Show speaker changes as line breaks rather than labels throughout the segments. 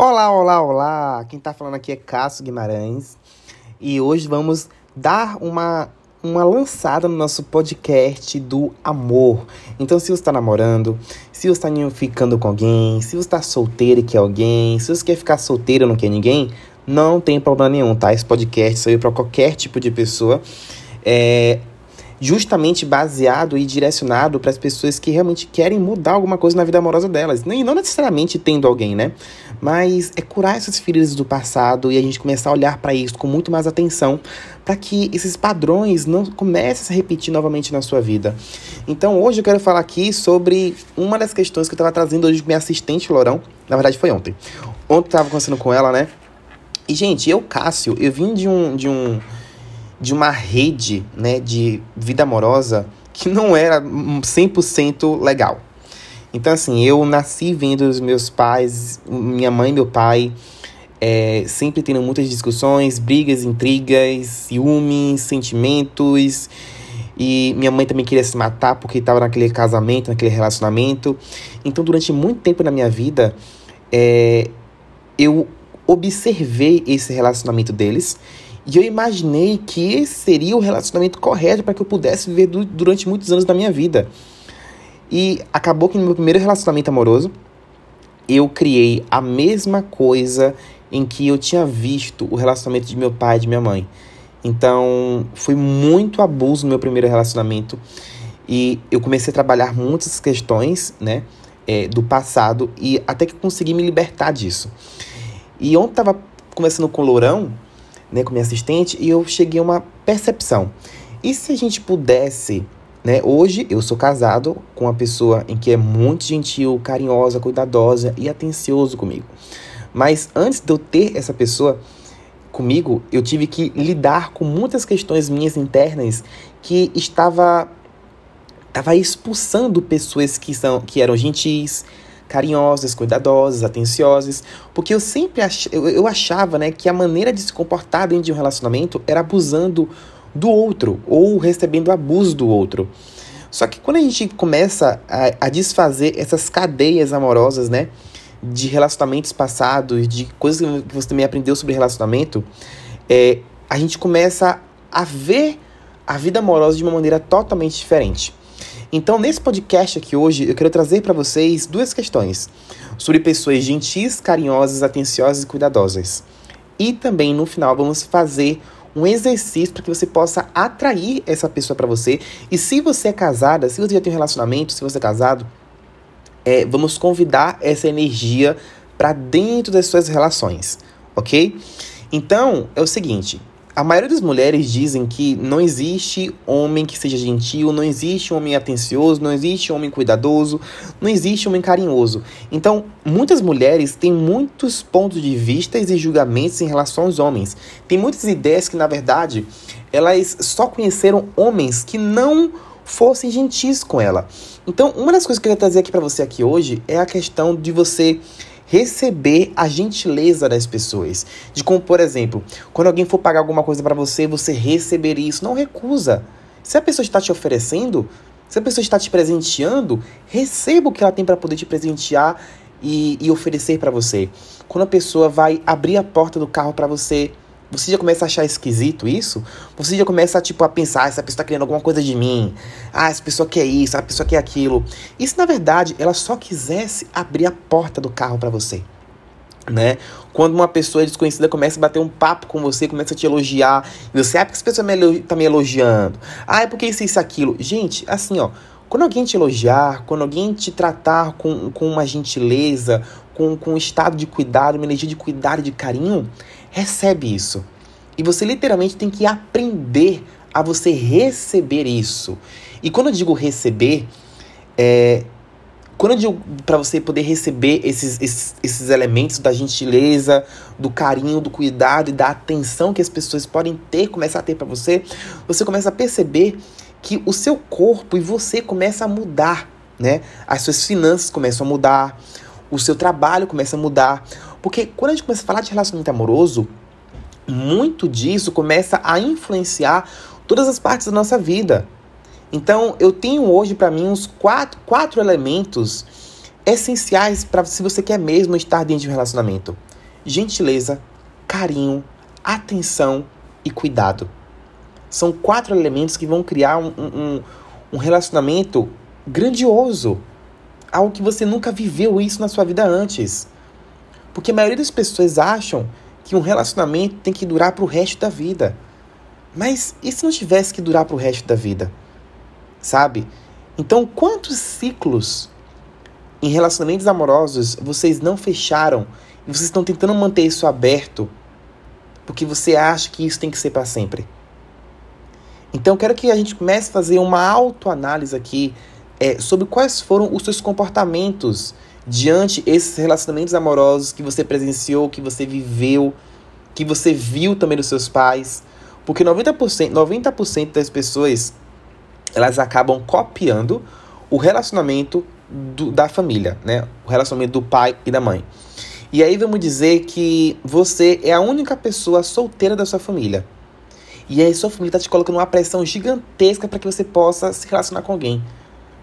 Olá, olá, olá! Quem tá falando aqui é Cássio Guimarães e hoje vamos dar uma, uma lançada no nosso podcast do amor. Então, se você está namorando, se você está ficando com alguém, se você está solteiro e quer alguém, se você quer ficar solteiro e não quer ninguém, não tem problema nenhum, tá? Esse podcast serve para qualquer tipo de pessoa. É, justamente baseado e direcionado para as pessoas que realmente querem mudar alguma coisa na vida amorosa delas. E não necessariamente tendo alguém, né? Mas é curar essas feridas do passado e a gente começar a olhar para isso com muito mais atenção para que esses padrões não comecem a se repetir novamente na sua vida. Então hoje eu quero falar aqui sobre uma das questões que eu estava trazendo hoje com minha assistente Lorão. Na verdade foi ontem. Ontem eu estava conversando com ela, né? E, gente, eu, Cássio, eu vim de um. De um de uma rede né, de vida amorosa que não era 100% legal. Então, assim, eu nasci vendo os meus pais, minha mãe e meu pai, é, sempre tendo muitas discussões, brigas, intrigas, ciúmes, sentimentos. E minha mãe também queria se matar porque estava naquele casamento, naquele relacionamento. Então, durante muito tempo na minha vida, é, eu observei esse relacionamento deles e eu imaginei que esse seria o relacionamento correto para que eu pudesse viver du durante muitos anos da minha vida. E acabou que no meu primeiro relacionamento amoroso, eu criei a mesma coisa em que eu tinha visto o relacionamento de meu pai e de minha mãe. Então, foi muito abuso no meu primeiro relacionamento. E eu comecei a trabalhar muitas questões, né, é, do passado e até que consegui me libertar disso. E ontem estava conversando com o Lourão, né, com minha assistente, e eu cheguei a uma percepção. E se a gente pudesse, né, hoje eu sou casado com uma pessoa em que é muito gentil, carinhosa, cuidadosa e atencioso comigo. Mas antes de eu ter essa pessoa comigo, eu tive que lidar com muitas questões minhas internas que estava estava expulsando pessoas que são que eram gentis, carinhosas, cuidadosas, atenciosas, porque eu sempre ach, eu, achava, né, que a maneira de se comportar dentro de um relacionamento era abusando do outro ou recebendo abuso do outro. Só que quando a gente começa a, a desfazer essas cadeias amorosas, né, de relacionamentos passados, de coisas que você também aprendeu sobre relacionamento, é, a gente começa a ver a vida amorosa de uma maneira totalmente diferente. Então, nesse podcast aqui hoje, eu quero trazer para vocês duas questões sobre pessoas gentis, carinhosas, atenciosas e cuidadosas. E também no final vamos fazer um exercício para que você possa atrair essa pessoa para você. E se você é casada, se você já tem um relacionamento, se você é casado, é, vamos convidar essa energia para dentro das suas relações, ok? Então é o seguinte: a maioria das mulheres dizem que não existe homem que seja gentil, não existe homem atencioso, não existe homem cuidadoso, não existe homem carinhoso. Então, muitas mulheres têm muitos pontos de vista e julgamentos em relação aos homens. Tem muitas ideias que, na verdade, elas só conheceram homens que não fossem gentis com ela. Então, uma das coisas que eu quero trazer aqui para você aqui hoje é a questão de você receber a gentileza das pessoas. De como, por exemplo, quando alguém for pagar alguma coisa para você, você receber isso. Não recusa. Se a pessoa está te oferecendo, se a pessoa está te presenteando, receba o que ela tem para poder te presentear e, e oferecer para você. Quando a pessoa vai abrir a porta do carro para você, você já começa a achar esquisito isso? Você já começa tipo, a pensar, ah, essa pessoa está querendo alguma coisa de mim. Ah, essa pessoa quer isso, essa pessoa quer aquilo. E se na verdade ela só quisesse abrir a porta do carro para você? Né? Quando uma pessoa desconhecida começa a bater um papo com você, começa a te elogiar, e você, ah, porque essa pessoa me tá me elogiando? Ah, é porque isso, isso, aquilo. Gente, assim, ó, quando alguém te elogiar, quando alguém te tratar com, com uma gentileza, com, com um estado de cuidado, uma energia de cuidado e de carinho, recebe isso. E você literalmente tem que aprender a você receber isso. E quando eu digo receber, é, quando eu digo para você poder receber esses, esses, esses elementos da gentileza, do carinho, do cuidado e da atenção que as pessoas podem ter, começar a ter para você, você começa a perceber que o seu corpo e você começa a mudar, né? As suas finanças começam a mudar, o seu trabalho começa a mudar. Porque quando a gente começa a falar de relacionamento amoroso, muito disso começa a influenciar todas as partes da nossa vida. Então, eu tenho hoje para mim uns quatro, quatro elementos essenciais para se você quer mesmo estar dentro de um relacionamento. gentileza, carinho, atenção e cuidado. São quatro elementos que vão criar um, um, um relacionamento grandioso. Algo que você nunca viveu isso na sua vida antes. Porque a maioria das pessoas acham que um relacionamento tem que durar para o resto da vida. Mas e se não tivesse que durar para o resto da vida? Sabe? Então, quantos ciclos em relacionamentos amorosos vocês não fecharam e vocês estão tentando manter isso aberto porque você acha que isso tem que ser para sempre? Então, quero que a gente comece a fazer uma autoanálise aqui é, sobre quais foram os seus comportamentos diante esses relacionamentos amorosos que você presenciou, que você viveu, que você viu também dos seus pais. Porque 90%, 90 das pessoas elas acabam copiando o relacionamento do, da família, né? O relacionamento do pai e da mãe. E aí vamos dizer que você é a única pessoa solteira da sua família. E aí sua família está te colocando uma pressão gigantesca para que você possa se relacionar com alguém.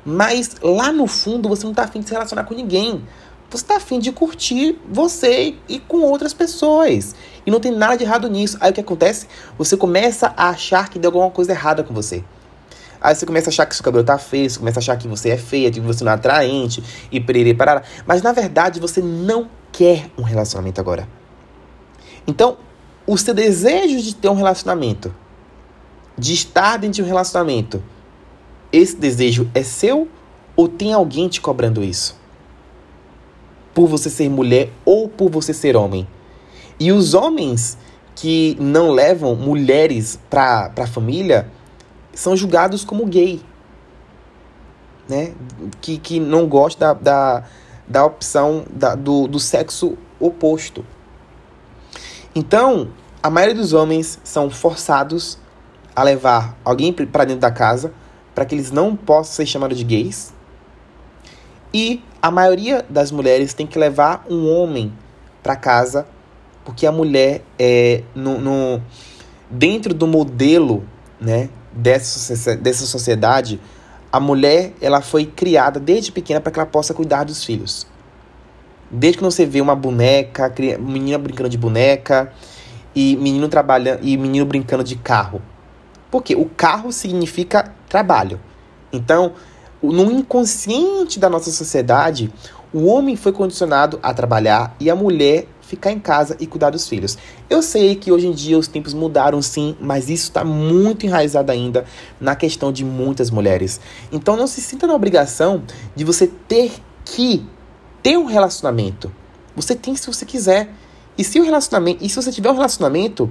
Mas lá no fundo você não está afim de se relacionar com ninguém. Você está afim de curtir você e com outras pessoas. E não tem nada de errado nisso. Aí o que acontece? Você começa a achar que deu alguma coisa errada com você. Aí você começa a achar que seu cabelo tá feio, você começa a achar que você é feia, que você não é atraente e perere. Mas na verdade você não quer um relacionamento agora. Então, o seu desejo de ter um relacionamento, de estar dentro de um relacionamento, esse desejo é seu ou tem alguém te cobrando isso? Por você ser mulher ou por você ser homem? E os homens que não levam mulheres para a família são julgados como gay. Né? Que, que não gosta da, da, da opção da, do, do sexo oposto. Então, a maioria dos homens são forçados a levar alguém para dentro da casa para que eles não possam ser chamados de gays. E a maioria das mulheres tem que levar um homem para casa porque a mulher é no, no, dentro do modelo né, dessa, dessa sociedade, a mulher ela foi criada desde pequena para que ela possa cuidar dos filhos. Desde que você vê uma boneca, menina brincando de boneca e menino trabalhando e menino brincando de carro. Porque o carro significa trabalho. Então, no inconsciente da nossa sociedade, o homem foi condicionado a trabalhar e a mulher ficar em casa e cuidar dos filhos. Eu sei que hoje em dia os tempos mudaram sim, mas isso está muito enraizado ainda na questão de muitas mulheres. Então não se sinta na obrigação de você ter que ter um relacionamento. Você tem se você quiser. E se o relacionamento, e se você tiver um relacionamento,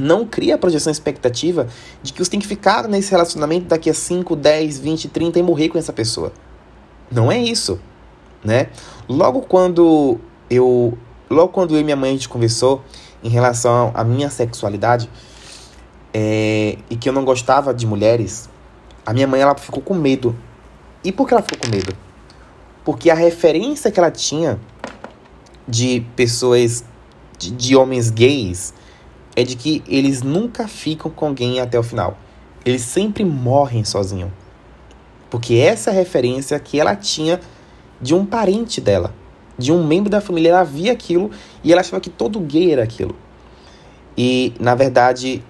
não cria a projeção expectativa de que você tem que ficar nesse relacionamento daqui a 5, 10, 20, 30 e morrer com essa pessoa. Não é isso, né? Logo quando eu logo quando eu e minha mãe a gente conversou em relação à minha sexualidade é, e que eu não gostava de mulheres, a minha mãe ela ficou com medo. E por que ela ficou com medo? Porque a referência que ela tinha de pessoas, de, de homens gays, é de que eles nunca ficam com alguém até o final. Eles sempre morrem sozinhos. Porque essa referência que ela tinha de um parente dela, de um membro da família. Ela via aquilo e ela achava que todo gay era aquilo. E, na verdade,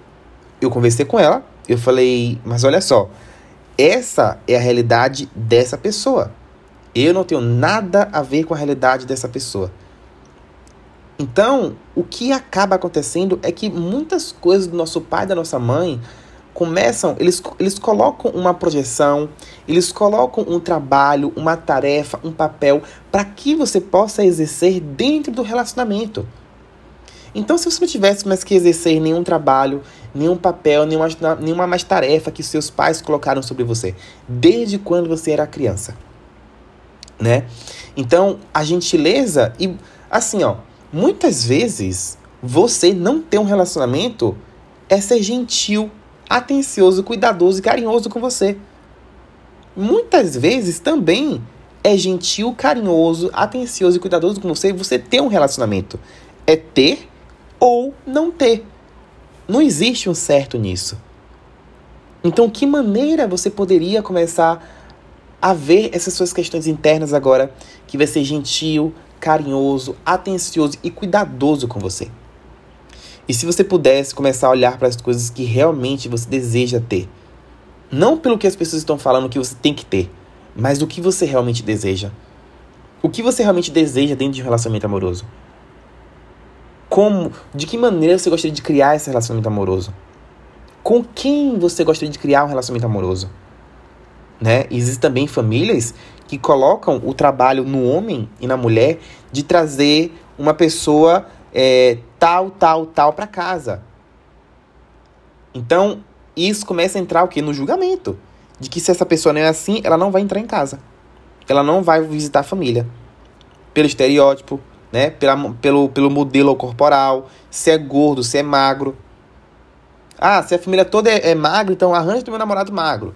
eu conversei com ela, eu falei, mas olha só, essa é a realidade dessa pessoa. Eu não tenho nada a ver com a realidade dessa pessoa. Então, o que acaba acontecendo é que muitas coisas do nosso pai e da nossa mãe começam, eles, eles colocam uma projeção, eles colocam um trabalho, uma tarefa, um papel para que você possa exercer dentro do relacionamento. Então, se você não tivesse mais que exercer nenhum trabalho, nenhum papel, nenhuma, nenhuma mais tarefa que seus pais colocaram sobre você, desde quando você era criança, né? Então, a gentileza e assim, ó, Muitas vezes, você não ter um relacionamento é ser gentil, atencioso, cuidadoso e carinhoso com você. Muitas vezes também é gentil, carinhoso, atencioso e cuidadoso com você você ter um relacionamento. É ter ou não ter. Não existe um certo nisso. Então, que maneira você poderia começar a ver essas suas questões internas agora, que vai ser gentil, carinhoso, atencioso e cuidadoso com você. E se você pudesse começar a olhar para as coisas que realmente você deseja ter, não pelo que as pessoas estão falando que você tem que ter, mas do que você realmente deseja. O que você realmente deseja dentro de um relacionamento amoroso? Como, de que maneira você gostaria de criar esse relacionamento amoroso? Com quem você gostaria de criar um relacionamento amoroso? Né? Existem também famílias que colocam o trabalho no homem e na mulher de trazer uma pessoa é, tal, tal, tal para casa. Então, isso começa a entrar o quê? No julgamento. De que se essa pessoa não é assim, ela não vai entrar em casa. Ela não vai visitar a família. Pelo estereótipo, né? Pela, pelo, pelo modelo corporal, se é gordo, se é magro. Ah, se a família toda é, é magra, então arranja meu namorado magro.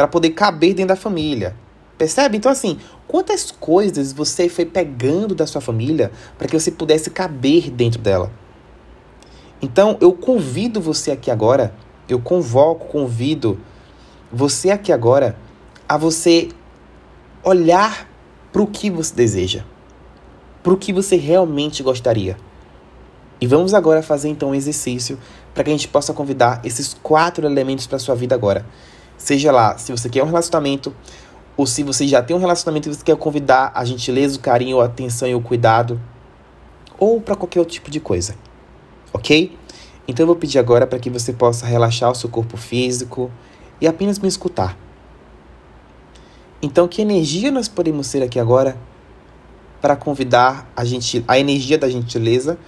Para poder caber dentro da família. Percebe? Então, assim, quantas coisas você foi pegando da sua família para que você pudesse caber dentro dela? Então, eu convido você aqui agora, eu convoco, convido você aqui agora a você olhar para o que você deseja, para o que você realmente gostaria. E vamos agora fazer então um exercício para que a gente possa convidar esses quatro elementos para sua vida agora. Seja lá, se você quer um relacionamento, ou se você já tem um relacionamento e você quer convidar a gentileza, o carinho, a atenção e o cuidado, ou para qualquer outro tipo de coisa. Ok? Então eu vou pedir agora para que você possa relaxar o seu corpo físico e apenas me escutar. Então, que energia nós podemos ter aqui agora para convidar a, gente, a energia da gentileza,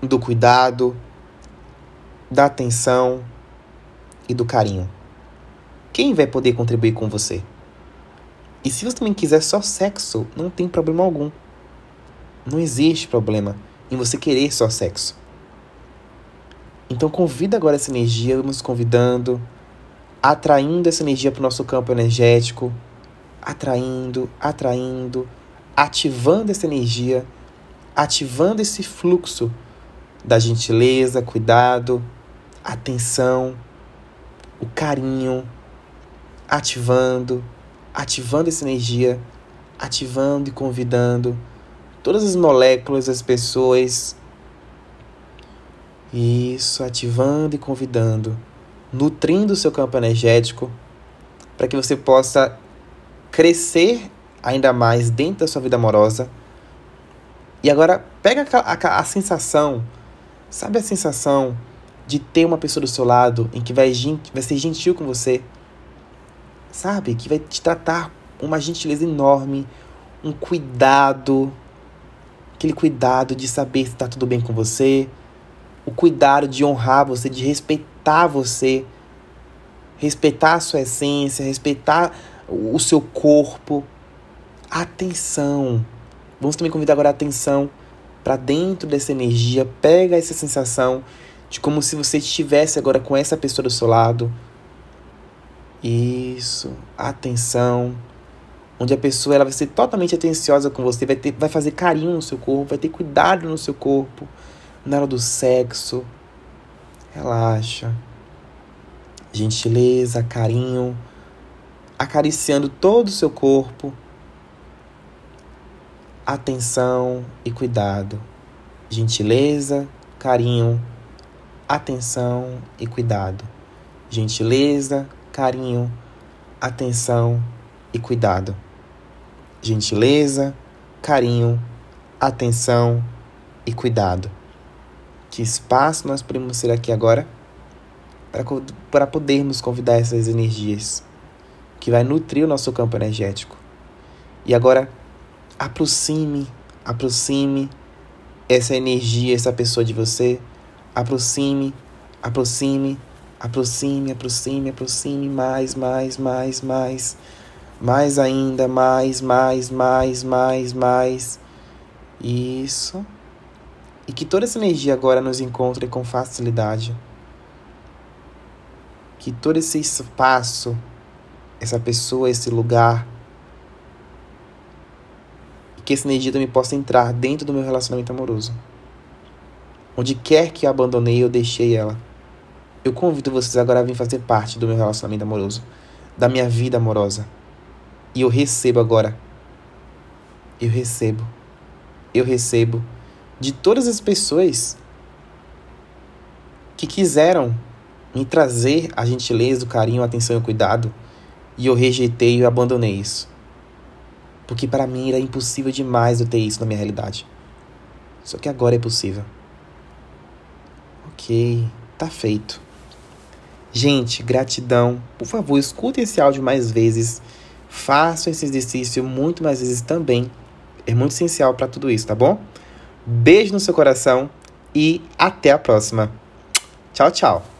do cuidado, da atenção e do carinho? Quem vai poder contribuir com você? E se você também quiser só sexo, não tem problema algum. Não existe problema em você querer só sexo. Então convida agora essa energia, vamos convidando, atraindo essa energia para o nosso campo energético, atraindo, atraindo, ativando essa energia, ativando esse fluxo da gentileza, cuidado, atenção, o carinho, ativando, ativando essa energia, ativando e convidando todas as moléculas, as pessoas. Isso, ativando e convidando, nutrindo o seu campo energético para que você possa crescer ainda mais dentro da sua vida amorosa. E agora pega a, a, a sensação, sabe a sensação de ter uma pessoa do seu lado em que vai, vai ser gentil com você, sabe? Que vai te tratar com uma gentileza enorme, um cuidado, aquele cuidado de saber se está tudo bem com você, o cuidado de honrar você, de respeitar você, respeitar a sua essência, respeitar o seu corpo. Atenção. Vamos também convidar agora a atenção para dentro dessa energia. Pega essa sensação de como se você estivesse agora com essa pessoa do seu lado. Isso, atenção. Onde a pessoa ela vai ser totalmente atenciosa com você, vai, ter, vai fazer carinho no seu corpo, vai ter cuidado no seu corpo, na hora do sexo. Relaxa. Gentileza, carinho, acariciando todo o seu corpo. Atenção e cuidado. Gentileza, carinho, atenção e cuidado. Gentileza, carinho, atenção e cuidado. Gentileza, carinho, atenção e cuidado. Que espaço nós podemos ser aqui agora para, para podermos convidar essas energias que vai nutrir o nosso campo energético. E agora, aproxime, aproxime essa energia, essa pessoa de você aproxime, aproxime, aproxime, aproxime, aproxime mais, mais, mais, mais, mais ainda, mais, mais, mais, mais, mais. Isso. E que toda essa energia agora nos encontre com facilidade. Que todo esse espaço, essa pessoa, esse lugar, que essa energia também possa entrar dentro do meu relacionamento amoroso. Onde quer que abandonei, eu deixei ela. Eu convido vocês agora a vir fazer parte do meu relacionamento amoroso, da minha vida amorosa. E eu recebo agora eu recebo. Eu recebo de todas as pessoas que quiseram me trazer a gentileza, o carinho, a atenção e o cuidado, e eu rejeitei e abandonei isso. Porque para mim era impossível demais eu ter isso na minha realidade. Só que agora é possível. Ok, tá feito. Gente, gratidão. Por favor, escutem esse áudio mais vezes. Façam esse exercício muito mais vezes também. É muito essencial para tudo isso, tá bom? Beijo no seu coração e até a próxima. Tchau, tchau.